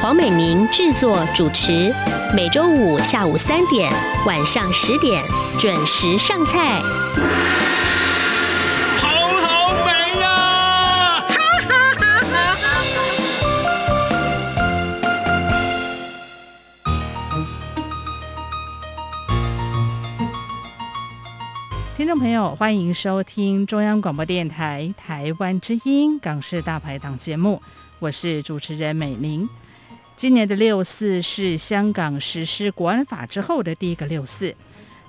黄美玲制作主持，每周五下午三点、晚上十点准时上菜。好好美呀！听众朋友，欢迎收听中央广播电台台湾之音港式大排档节目，我是主持人美玲。今年的六四是香港实施国安法之后的第一个六四，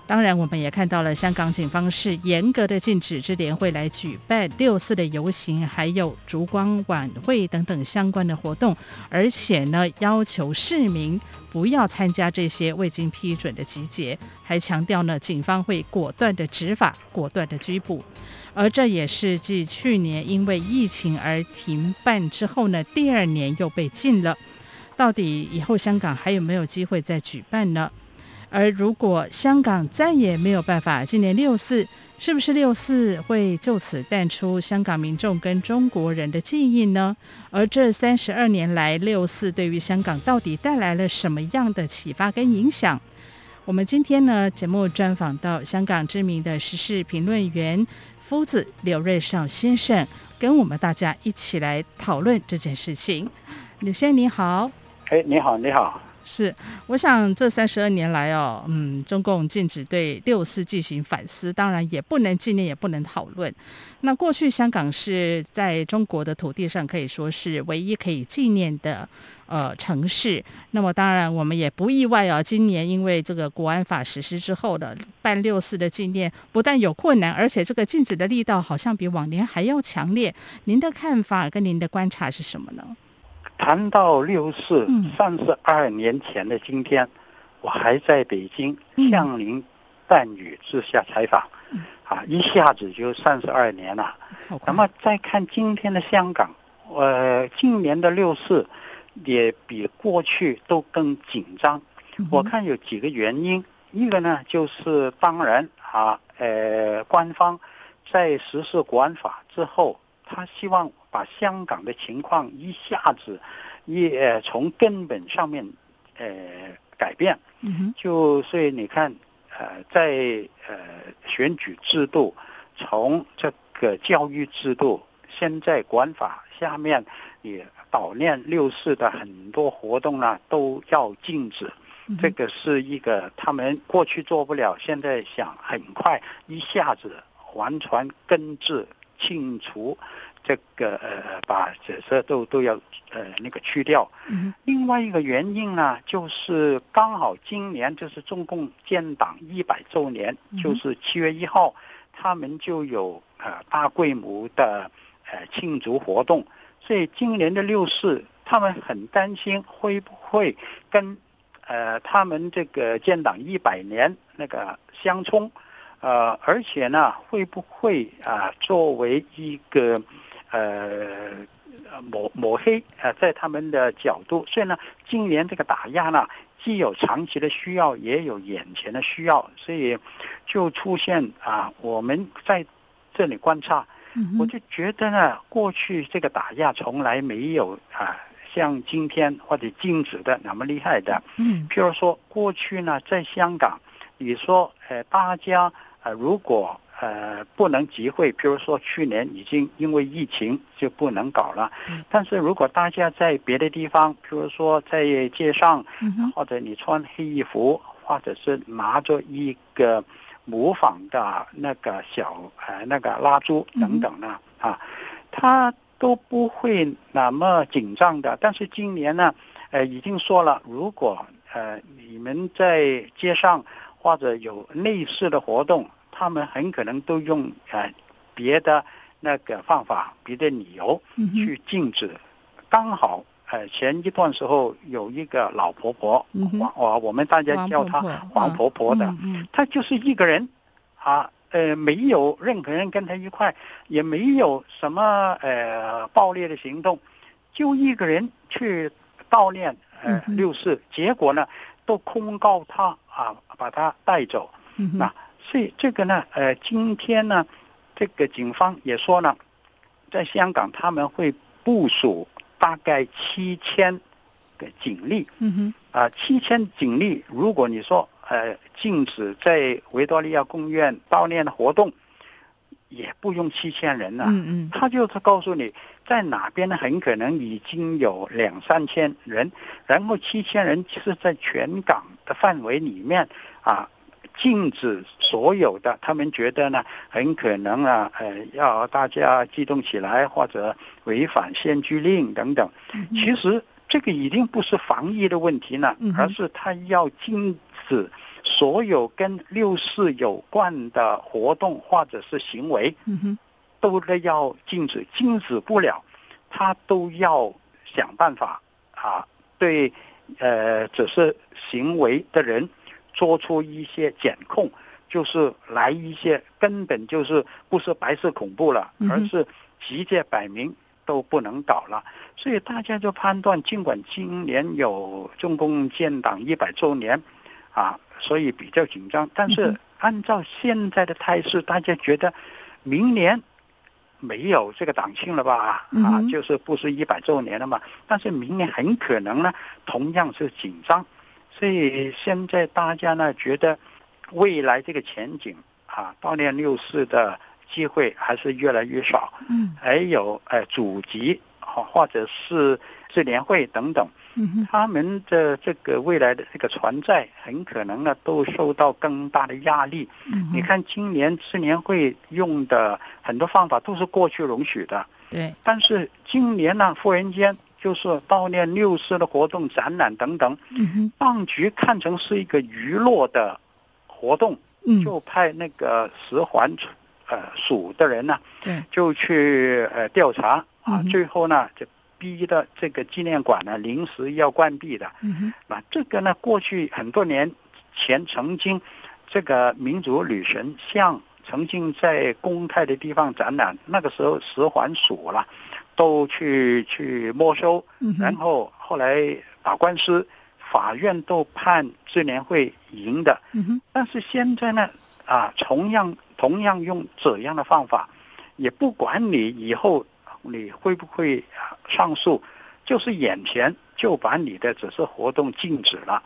当然我们也看到了香港警方是严格的禁止支联会来举办六四的游行，还有烛光晚会等等相关的活动，而且呢要求市民不要参加这些未经批准的集结，还强调呢警方会果断的执法，果断的拘捕，而这也是继去年因为疫情而停办之后呢，第二年又被禁了。到底以后香港还有没有机会再举办呢？而如果香港再也没有办法，今年六四是不是六四会就此淡出香港民众跟中国人的记忆呢？而这三十二年来，六四对于香港到底带来了什么样的启发跟影响？我们今天呢节目专访到香港知名的时事评论员夫子刘瑞绍先生，跟我们大家一起来讨论这件事情。刘先生你好。哎，你好，你好。是，我想这三十二年来哦，嗯，中共禁止对六四进行反思，当然也不能纪念，也不能讨论。那过去香港是在中国的土地上可以说是唯一可以纪念的呃城市。那么当然我们也不意外啊，今年因为这个国安法实施之后的办六四的纪念，不但有困难，而且这个禁止的力道好像比往年还要强烈。您的看法跟您的观察是什么呢？谈到六四三十二年前的今天，我还在北京枪林弹雨之下采访，啊，一下子就三十二年了。那么再看今天的香港，呃，今年的六四也比过去都更紧张。我看有几个原因，一个呢就是当然啊，呃，官方在实施国安法之后，他希望。把香港的情况一下子也从根本上面呃改变，就所以你看呃在呃选举制度，从这个教育制度，现在管法下面也悼念六四的很多活动呢都要禁止，这个是一个他们过去做不了，现在想很快一下子完全根治清除。这个呃，把这些都都要呃那个去掉。另外一个原因呢，就是刚好今年就是中共建党一百周年，就是七月一号，他们就有呃大规模的呃庆祝活动。所以今年的六四，他们很担心会不会跟呃他们这个建党一百年那个相冲，呃，而且呢，会不会啊作为一个。呃，抹抹黑呃，在他们的角度，所以呢，今年这个打压呢，既有长期的需要，也有眼前的需要，所以就出现啊，我们在这里观察，我就觉得呢，过去这个打压从来没有啊，像今天或者禁止的那么厉害的。嗯，譬如说过去呢，在香港，你说呃，大家呃，如果呃，不能集会，比如说去年已经因为疫情就不能搞了。但是如果大家在别的地方，比如说在街上，或者你穿黑衣服，或者是拿着一个模仿的那个小呃那个蜡烛等等呢，啊，他都不会那么紧张的。但是今年呢，呃，已经说了，如果呃你们在街上或者有类似的活动。他们很可能都用呃别的那个方法、别的理由去禁止，刚好呃，前一段时候有一个老婆婆，我我们大家叫她黄婆婆的，她、就是一个人啊，呃，没有任何人跟她一块，也没有什么呃暴烈的行动，就一个人去悼念六四，结果呢都控告她啊，把她带走。那、所以这个呢，呃，今天呢，这个警方也说呢，在香港他们会部署。大概七千个警力，嗯哼，啊，七千警力，如果你说呃禁止在维多利亚公园悼念的活动，也不用七千人了，嗯嗯，他就是告诉你在哪边呢，很可能已经有两三千人，然后七千人是在全港的范围里面啊。禁止所有的，他们觉得呢，很可能啊，呃，要大家激动起来，或者违反限聚令等等。其实这个已经不是防疫的问题了，而是他要禁止所有跟六四有关的活动或者是行为，都得要禁止，禁止不了，他都要想办法啊，对，呃，只是行为的人。做出一些检控，就是来一些根本就是不是白色恐怖了，而是直接摆明都不能搞了。所以大家就判断，尽管今年有中共建党一百周年，啊，所以比较紧张。但是按照现在的态势，大家觉得明年没有这个党庆了吧？啊，就是不是一百周年了嘛？但是明年很可能呢，同样是紧张。所以现在大家呢觉得，未来这个前景啊，悼念六四的机会还是越来越少。嗯，还有呃，祖籍啊，或者是智联会等等，嗯，他们的这个未来的这个存在，很可能呢都受到更大的压力。嗯，你看今年智联会用的很多方法都是过去容许的。对，但是今年呢，忽然间。就是悼念六四的活动、展览等等，当局看成是一个娱乐的活动，就派那个十环呃署的人呢，就去呃调查啊，最后呢就逼的这个纪念馆呢临时要关闭的。那这个呢，过去很多年前曾经这个民族女神像曾经在公开的地方展览，那个时候十环署了。都去去没收，然后后来打官司，法院都判支联会赢的。但是现在呢，啊，同样同样用这样的方法，也不管你以后你会不会上诉，就是眼前就把你的只是活动禁止了，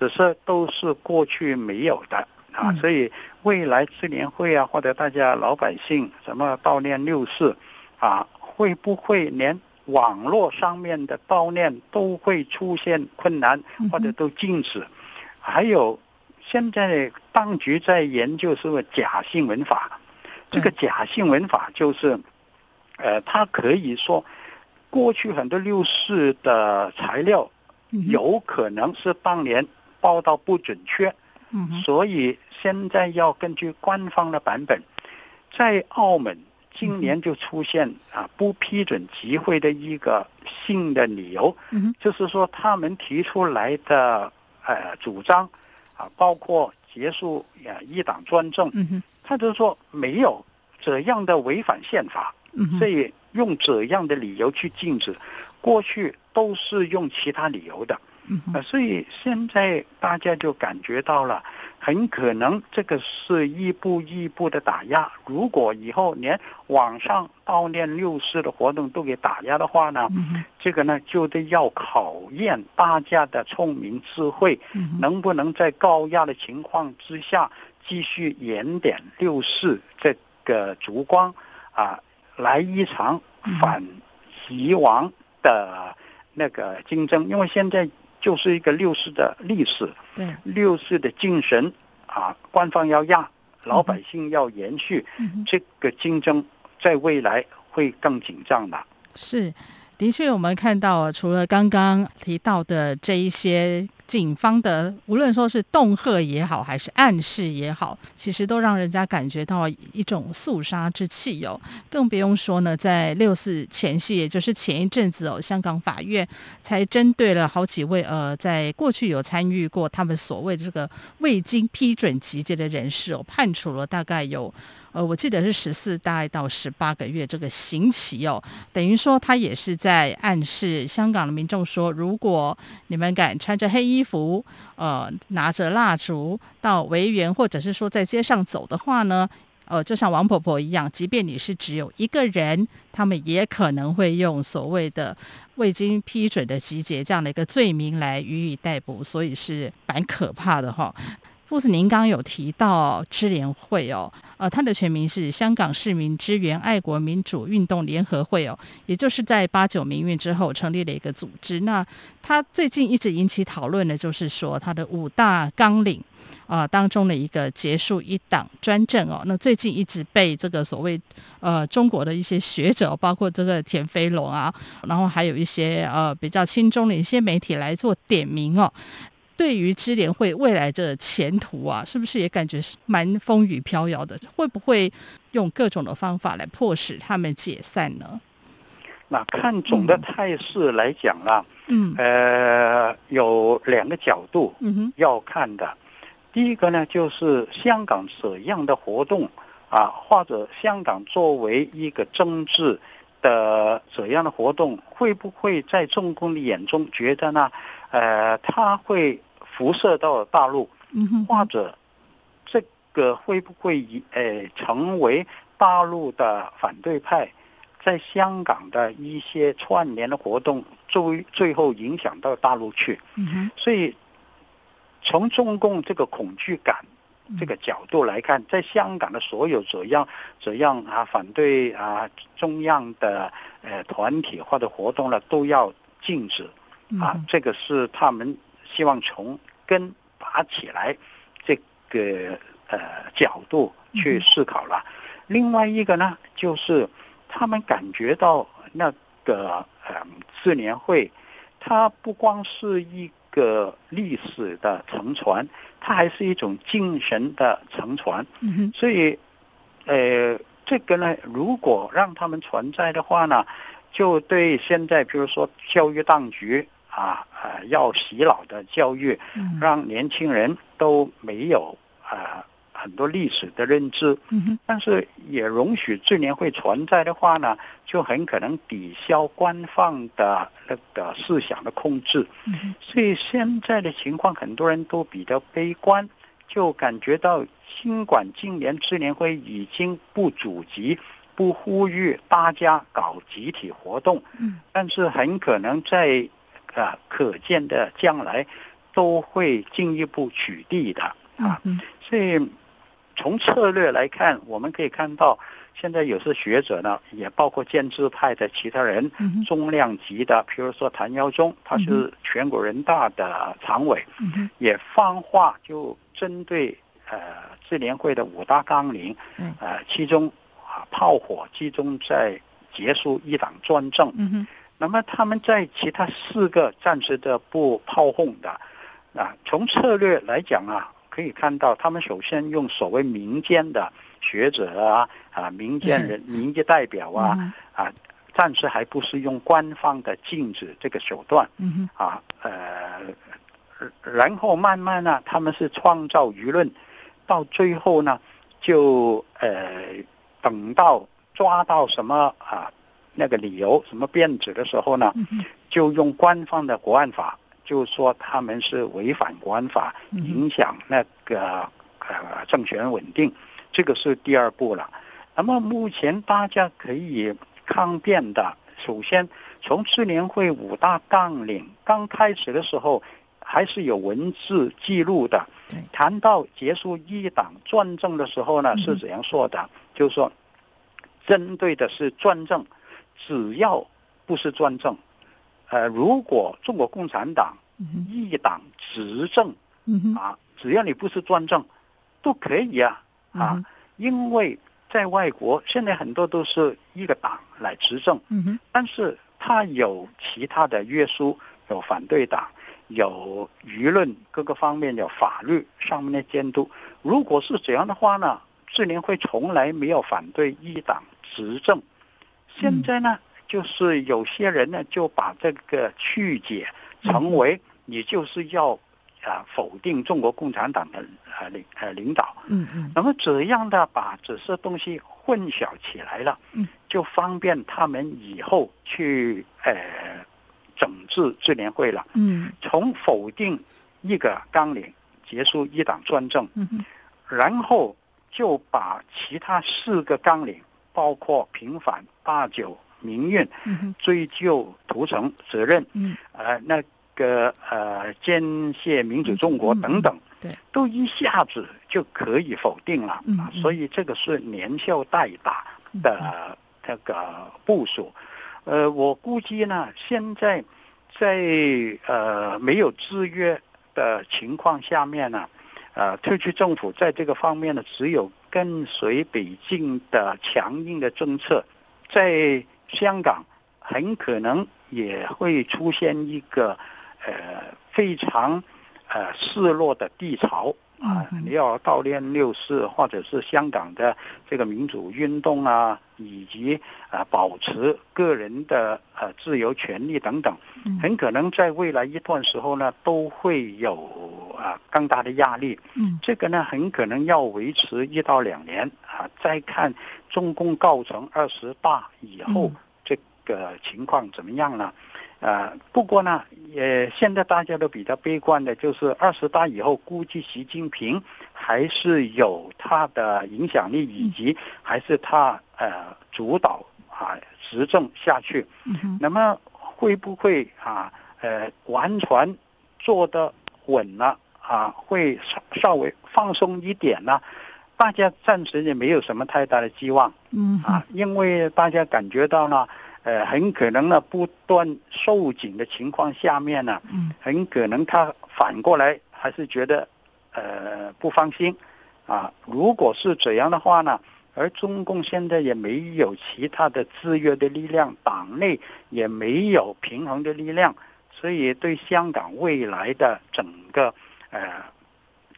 只是都是过去没有的啊。所以未来支联会啊，或者大家老百姓什么悼念六四啊。会不会连网络上面的悼念都会出现困难，或者都禁止？还有，现在当局在研究什么假新闻法？这个假新闻法就是，呃，它可以说，过去很多六四的材料有可能是当年报道不准确，所以现在要根据官方的版本，在澳门。今年就出现啊不批准集会的一个新的理由，就是说他们提出来的呃主张啊，包括结束呃一党专政，他就说没有这样的违反宪法，所以用这样的理由去禁止，过去都是用其他理由的。啊，所以现在大家就感觉到了，很可能这个是一步一步的打压。如果以后连网上悼念六四的活动都给打压的话呢，这个呢就得要考验大家的聪明智慧，能不能在高压的情况之下继续燃点六四这个烛光啊，来一场反击王的那个竞争，因为现在。就是一个六四的历史，对。六四的精神啊，官方要压，老百姓要延续，嗯、这个竞争在未来会更紧张的。是，的确，我们看到除了刚刚提到的这一些警方的无论说是恫吓也好，还是暗示也好，其实都让人家感觉到一种肃杀之气哦。更不用说呢，在六四前夕，也就是前一阵子哦，香港法院才针对了好几位呃，在过去有参与过他们所谓的这个未经批准集结的人士哦，判处了大概有。呃，我记得是十四大到十八个月这个刑期哦，等于说他也是在暗示香港的民众说，如果你们敢穿着黑衣服，呃，拿着蜡烛到维园或者是说在街上走的话呢，呃，就像王婆婆一样，即便你是只有一个人，他们也可能会用所谓的未经批准的集结这样的一个罪名来予以逮捕，所以是蛮可怕的哈。傅斯，您刚有提到支联会哦，呃，它的全名是香港市民支援爱国民主运动联合会哦，也就是在八九民运之后成立了一个组织。那它最近一直引起讨论的，就是说它的五大纲领啊、当中的一个结束一党专政哦。那最近一直被这个所谓呃中国的一些学者，包括这个田飞龙啊，然后还有一些呃比较亲中的一些媒体来做点名哦。对于支联会未来的前途啊，是不是也感觉是蛮风雨飘摇的？会不会用各种的方法来迫使他们解散呢？那看总的态势来讲啦，嗯，呃，有两个角度要看的。嗯、第一个呢，就是香港怎样的活动啊，或者香港作为一个政治的怎样的活动，会不会在中共的眼中觉得呢？呃，他会。辐射到大陆，或者这个会不会以呃成为大陆的反对派，在香港的一些串联的活动，最最后影响到大陆去？所以从中共这个恐惧感这个角度来看，在香港的所有怎样怎样啊反对啊中央的呃团体或者活动呢，都要禁止啊，这个是他们希望从。根拔起来，这个呃角度去思考了。另外一个呢，就是他们感觉到那个呃智联会，它不光是一个历史的承传，它还是一种精神的承传。所以，呃，这个呢，如果让他们存在的话呢，就对现在比如说教育当局。啊，呃，要洗脑的教育，让年轻人都没有啊很多历史的认知，但是也容许智联会存在的话呢，就很可能抵消官方的那个思想的控制。所以现在的情况，很多人都比较悲观，就感觉到尽管今年智联会已经不组织、不呼吁大家搞集体活动，但是很可能在。啊，可见的将来都会进一步取缔的啊，所以从策略来看，我们可以看到，现在有些学者呢，也包括建制派的其他人，重量级的，比如说谭耀宗，他是全国人大的常委，也放话就针对呃智联会的五大纲领，呃，其中啊炮火集中在结束一党专政。那么他们在其他四个暂时的不炮轰的，啊，从策略来讲啊，可以看到他们首先用所谓民间的学者啊啊民间人民间代表啊啊，暂时还不是用官方的禁止这个手段，啊呃，然后慢慢呢，他们是创造舆论，到最后呢，就呃等到抓到什么啊。那个理由什么变质的时候呢，就用官方的国安法，就说他们是违反国安法，影响那个呃政权稳定，这个是第二步了。那么目前大家可以抗辩的，首先从支联会五大纲领刚开始的时候，还是有文字记录的。谈到结束一党专政的时候呢，是怎样说的？就是说，针对的是专政。只要不是专政，呃，如果中国共产党一党执政，啊，只要你不是专政，都可以啊，啊，因为在外国现在很多都是一个党来执政，但是他有其他的约束，有反对党，有舆论各个方面有法律上面的监督。如果是这样的话呢，智联会从来没有反对一党执政。现在呢，就是有些人呢就把这个曲解成为你就是要。啊，否定中国共产党的呃领呃领导，嗯嗯，那么这样的把这些东西混淆起来了，嗯，就方便他们以后去呃整治支联会了，嗯，从否定一个纲领结束一党专政，嗯，然后就把其他四个纲领，包括平反八九民运，嗯，追究屠城责任，嗯，呃那。个呃，建设民主中国等等，对，都一下子就可以否定了啊，所以这个是连消带打的这个部署。呃，我估计呢，现在在呃没有制约的情况下面呢，呃，特区政府在这个方面呢，只有跟随北京的强硬的政策，在香港很可能也会出现一个。呃，非常呃失落的地潮啊！你要悼念六四，或者是香港的这个民主运动啊，以及啊保持个人的呃自由权利等等，很可能在未来一段时候呢，都会有啊更大的压力。嗯，这个呢，很可能要维持一到两年啊，再看中共告成二十大以后这个情况怎么样呢？呃，不过呢，也现在大家都比较悲观的，就是二十大以后，估计习近平还是有他的影响力，以及还是他呃主导啊执政下去。那么会不会啊呃完全做得稳了啊？会稍稍微放松一点呢？大家暂时也没有什么太大的希望。嗯啊，因为大家感觉到呢。呃，很可能呢，不断收紧的情况下面呢，嗯。很可能他反过来还是觉得，呃，不放心，啊，如果是这样的话呢，而中共现在也没有其他的制约的力量，党内也没有平衡的力量，所以对香港未来的整个呃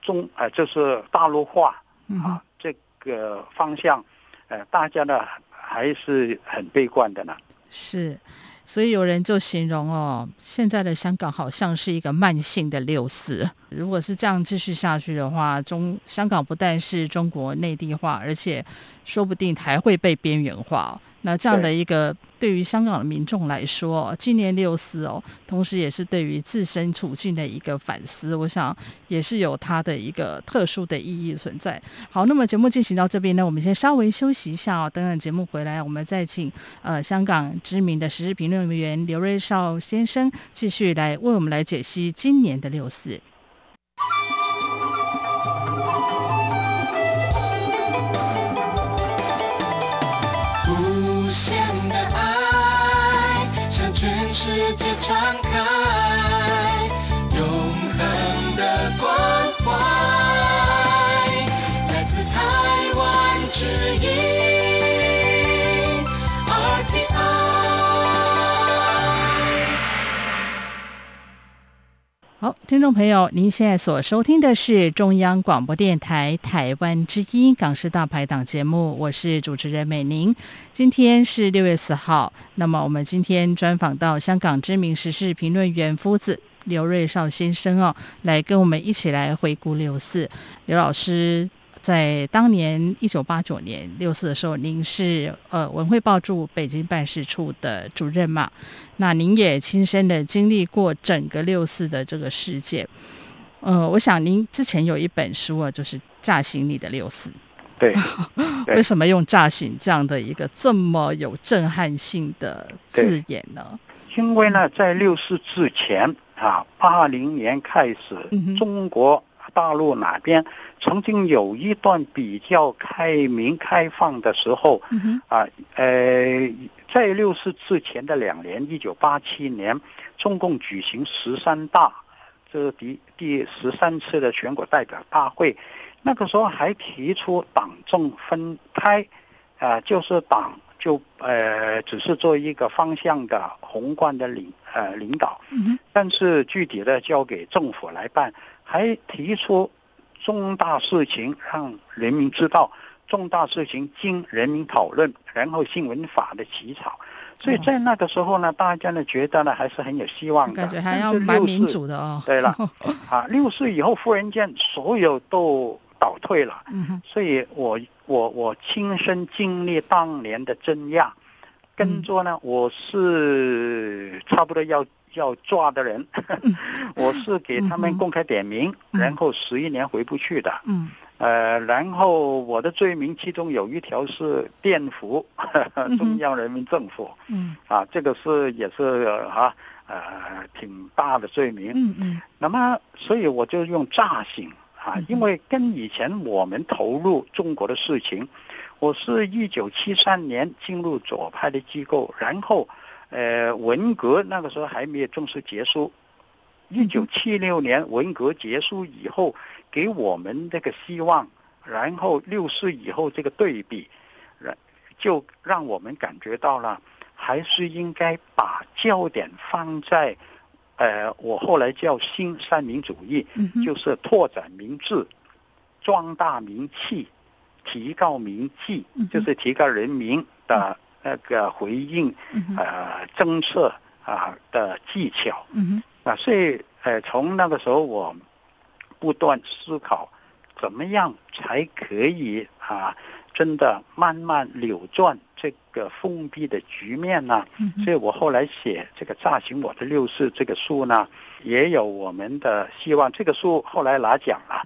中呃就是大陆化啊这个方向，呃，大家呢还是很悲观的呢。是，所以有人就形容哦，现在的香港好像是一个慢性的六四。如果是这样继续下去的话，中香港不但是中国内地化，而且说不定还会被边缘化。那这样的一个对于香港的民众来说，今年六四哦，同时也是对于自身处境的一个反思，我想也是有它的一个特殊的意义存在。好，那么节目进行到这边呢，我们先稍微休息一下哦，等等节目回来，我们再请呃香港知名的时事评论员刘瑞绍先生继续来为我们来解析今年的六四。好，听众朋友，您现在所收听的是中央广播电台台湾之音港式大排档节目，我是主持人美玲。今天是六月四号，那么我们今天专访到香港知名时事评论员夫子刘瑞绍先生哦，来跟我们一起来回顾六四。刘老师在当年一九八九年六四的时候，您是呃文汇报驻北京办事处的主任嘛？那您也亲身的经历过整个六四的这个事件。呃，我想您之前有一本书啊，就是《炸醒你的六四》。对，对，为什么用“炸醒”这样的一个这么有震撼性的字眼呢？因为呢，在六四之前啊，八零年开始，中国大陆哪边曾经有一段比较开明开放的时候，啊，呃，在六四之前的两年，一九八七年，中共举行十三大，这是第第十三次的全国代表大会。那个时候还提出党政分开，啊、呃，就是党就呃只是做一个方向的宏观的领呃领导，嗯但是具体的交给政府来办，还提出重大事情让人民知道，重大事情经人民讨论，然后新闻法的起草。所以在那个时候呢，大家呢觉得呢还是很有希望的，感觉还要蛮民主的哦。对了，啊，六四以后忽然间所有都倒退了，嗯，所以我我我亲身经历当年的镇压，跟着呢，我是差不多要要抓的人，我是给他们公开点名，然后十一年回不去的，嗯。呃，然后我的罪名其中有一条是颠覆中央人民政府，嗯，啊，这个是也是啊，呃，挺大的罪名，嗯嗯。那么，所以我就用诈醒啊，因为跟以前我们投入中国的事情，我是一九七三年进入左派的机构，然后，呃，文革那个时候还没有正式结束，一九七六年文革结束以后。给我们这个希望，然后六四以后这个对比，就让我们感觉到了，还是应该把焦点放在，呃，我后来叫新三民主义，就是拓展民智、壮大民气、提高民气，就是提高人民的那个回应，呃，政策啊的技巧，啊，所以呃，从那个时候我。不断思考，怎么样才可以啊？真的慢慢扭转这个封闭的局面呢？所以我后来写这个《炸醒我的六四》这个书呢，也有我们的希望。这个书后来拿奖了，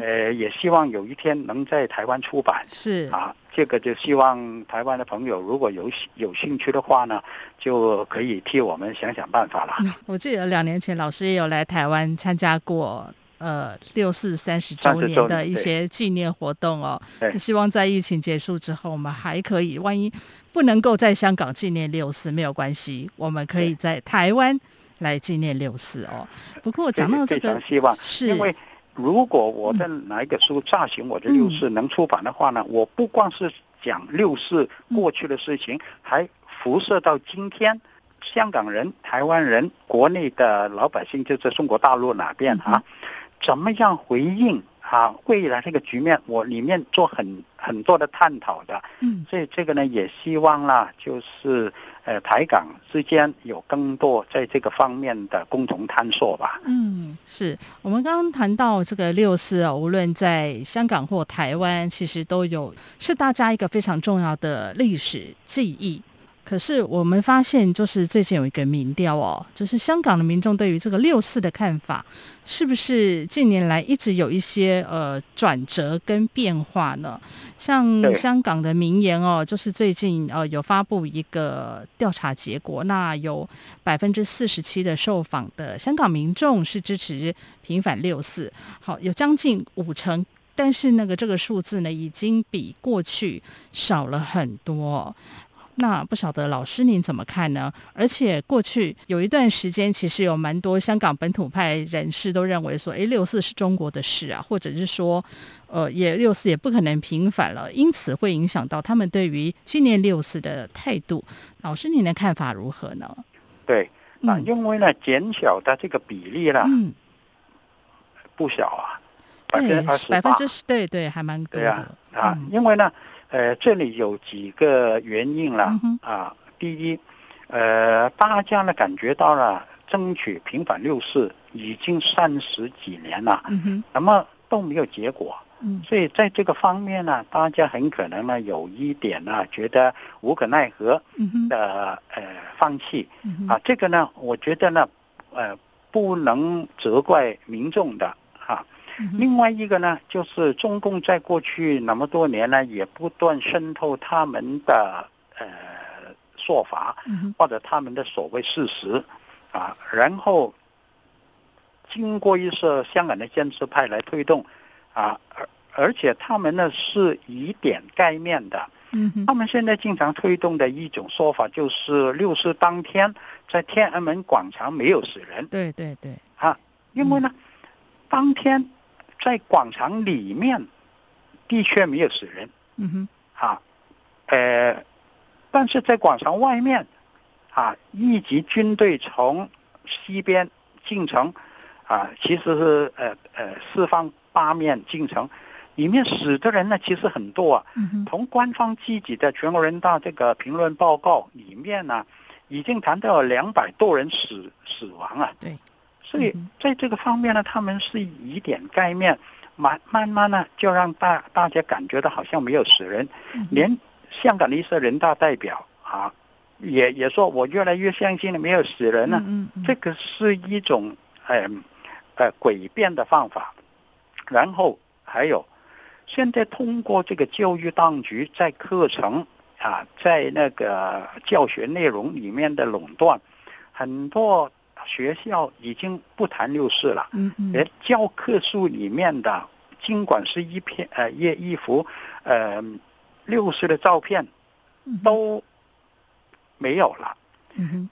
呃，也希望有一天能在台湾出版。是啊，这个就希望台湾的朋友如果有有兴趣的话呢，就可以替我们想想办法了。我记得两年前老师也有来台湾参加过。呃，六四三十周年的一些纪念活动哦，希望在疫情结束之后，我们还可以，万一不能够在香港纪念六四，没有关系，我们可以在台湾来纪念六四哦。不过讲到这个，非常希望是因为如果我的哪一个书诈醒我的六四能出版的话呢，我不光是讲六四过去的事情，还辐射到今天香港人、台湾人、国内的老百姓，就在中国大陆哪边啊？怎么样回应啊？未来这个局面，我里面做很很多的探讨的。嗯，所以这个呢，也希望啦，就是呃，台港之间有更多在这个方面的共同探索吧。嗯，是我们刚刚谈到这个六四啊，无论在香港或台湾，其实都有是大家一个非常重要的历史记忆。可是我们发现，就是最近有一个民调哦，就是香港的民众对于这个六四的看法，是不是近年来一直有一些呃转折跟变化呢？像香港的名言哦，就是最近呃有发布一个调查结果，那有百分之四十七的受访的香港民众是支持平反六四，好，有将近五成，但是那个这个数字呢，已经比过去少了很多。那不晓得老师您怎么看呢？而且过去有一段时间，其实有蛮多香港本土派人士都认为说，哎，六四是中国的事啊，或者是说，呃，也六四也不可能平反了，因此会影响到他们对于纪念六四的态度。老师您的看法如何呢？对，啊，因为呢，减小的这个比例呢，嗯，不小啊，百分之百分之十，对对，还蛮多的对啊，啊，因为呢。呃，这里有几个原因了啊。第一，呃，大家呢感觉到了争取平反六四已经三十几年了，那么都没有结果。所以在这个方面呢，大家很可能呢有一点呢觉得无可奈何的呃放弃啊。这个呢，我觉得呢，呃，不能责怪民众的哈。另外一个呢，就是中共在过去那么多年呢，也不断渗透他们的呃说法，或者他们的所谓事实啊，然后经过一些香港的建制派来推动啊，而而且他们呢是以点盖面的，嗯他们现在经常推动的一种说法就是六四当天在天安门广场没有死人，对对对，啊，因为呢当天。在广场里面的确没有死人，嗯哼，啊，呃，但是在广场外面啊，一级军队从西边进城，啊，其实是呃呃四方八面进城，里面死的人呢其实很多啊。从官方自己的全国人大这个评论报告里面呢，已经谈到了两百多人死死亡啊。对，所以在这个方面呢，他们是以点盖面，慢慢慢呢就让大大家感觉到好像没有死人，连香港的一些人大代表啊。也也说，我越来越相信了，没有死人了。嗯嗯，这个是一种呃呃诡辩的方法。然后还有，现在通过这个教育当局在课程啊，在那个教学内容里面的垄断，很多学校已经不谈六四了。嗯嗯，连教科书里面的，尽管是一片呃一一幅呃六四的照片，都。没有了，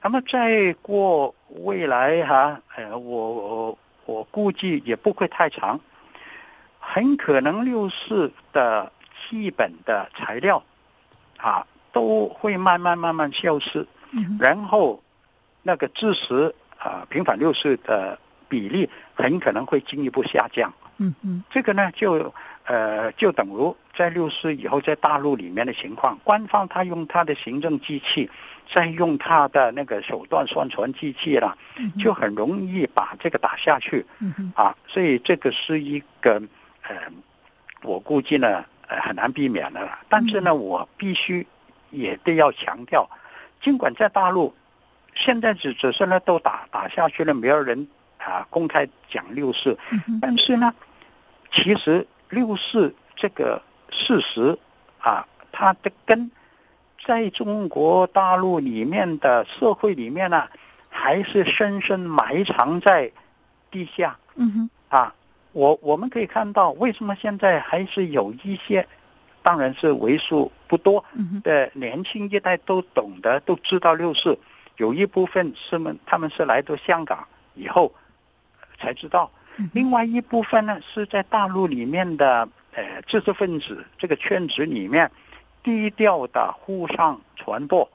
那么再过未来哈，呃，我我我估计也不会太长，很可能六四的基本的材料，啊，都会慢慢慢慢消失，然后那个支持啊平反六四的比例很可能会进一步下降，嗯嗯，这个呢就。呃，就等于在六四以后，在大陆里面的情况，官方他用他的行政机器，再用他的那个手段宣传机器了，就很容易把这个打下去，嗯啊，所以这个是一个呃，我估计呢，呃，很难避免的了。但是呢，我必须也得要强调，尽管在大陆，现在只只是呢都打打下去了，没有人啊公开讲六四，但是呢，其实。六四这个事实啊，它的根在中国大陆里面的社会里面呢、啊，还是深深埋藏在地下。嗯哼，啊，我我们可以看到，为什么现在还是有一些，当然是为数不多的年轻一代都懂得、都知道六四，有一部分是们他们是来到香港以后才知道。另外一部分呢，是在大陆里面的呃知识分子这个圈子里面低调的互相传播，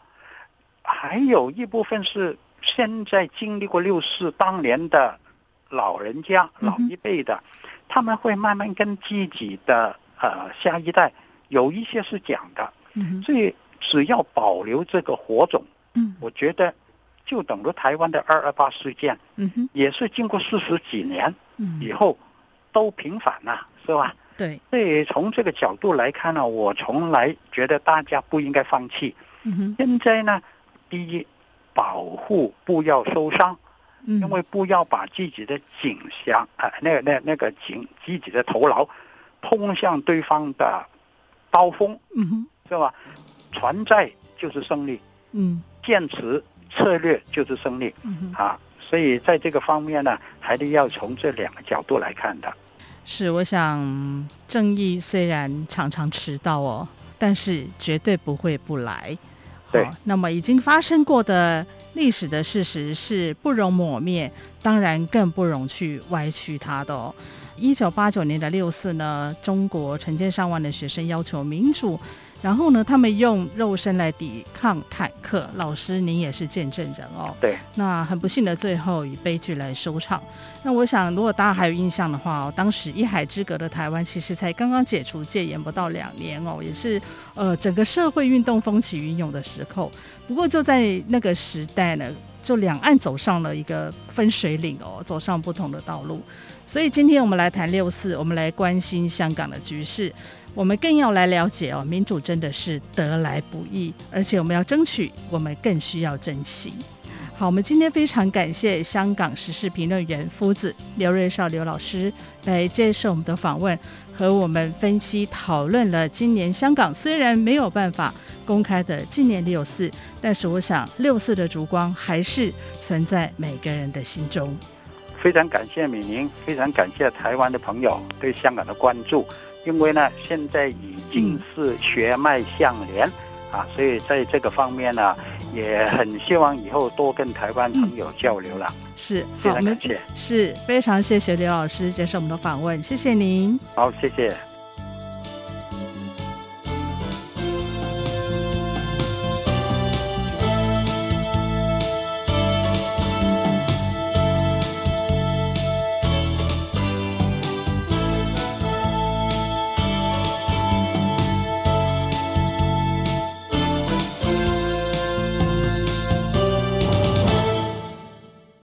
还有一部分是现在经历过六四当年的老人家老一辈的，他们会慢慢跟自己的呃下一代有一些是讲的，所以只要保留这个火种，我觉得就等于台湾的二二八事件，也是经过四十几年。以后都平反了，是吧？对。所以从这个角度来看呢，我从来觉得大家不应该放弃。嗯哼。现在呢，第一，保护不要受伤，因为不要把自己的颈项啊，那个那那个颈自己的头脑，通向对方的刀锋。嗯哼。是吧？存在就是胜利。嗯。坚持策略就是胜利。嗯。啊。所以在这个方面呢，还得要从这两个角度来看的。是，我想正义虽然常常迟到哦，但是绝对不会不来。对。那么已经发生过的历史的事实是不容抹灭，当然更不容去歪曲它的哦。一九八九年的六四呢，中国成千上万的学生要求民主。然后呢，他们用肉身来抵抗坦克。老师，您也是见证人哦。对。那很不幸的，最后以悲剧来收场。那我想，如果大家还有印象的话，哦当时一海之隔的台湾，其实才刚刚解除戒严不到两年哦，也是呃整个社会运动风起云涌的时候。不过就在那个时代呢，就两岸走上了一个分水岭哦，走上不同的道路。所以今天我们来谈六四，我们来关心香港的局势。我们更要来了解哦，民主真的是得来不易，而且我们要争取，我们更需要珍惜。好，我们今天非常感谢香港时事评论员夫子刘瑞绍刘老师来接受我们的访问，和我们分析讨论了今年香港虽然没有办法公开的纪念六四，但是我想六四的烛光还是存在每个人的心中。非常感谢美玲，非常感谢台湾的朋友对香港的关注。因为呢，现在已经是血脉相连，嗯、啊，所以在这个方面呢，也很希望以后多跟台湾朋友交流了。嗯、是，非常感谢，是非常谢谢刘老师接受我们的访问，谢谢您。好，谢谢。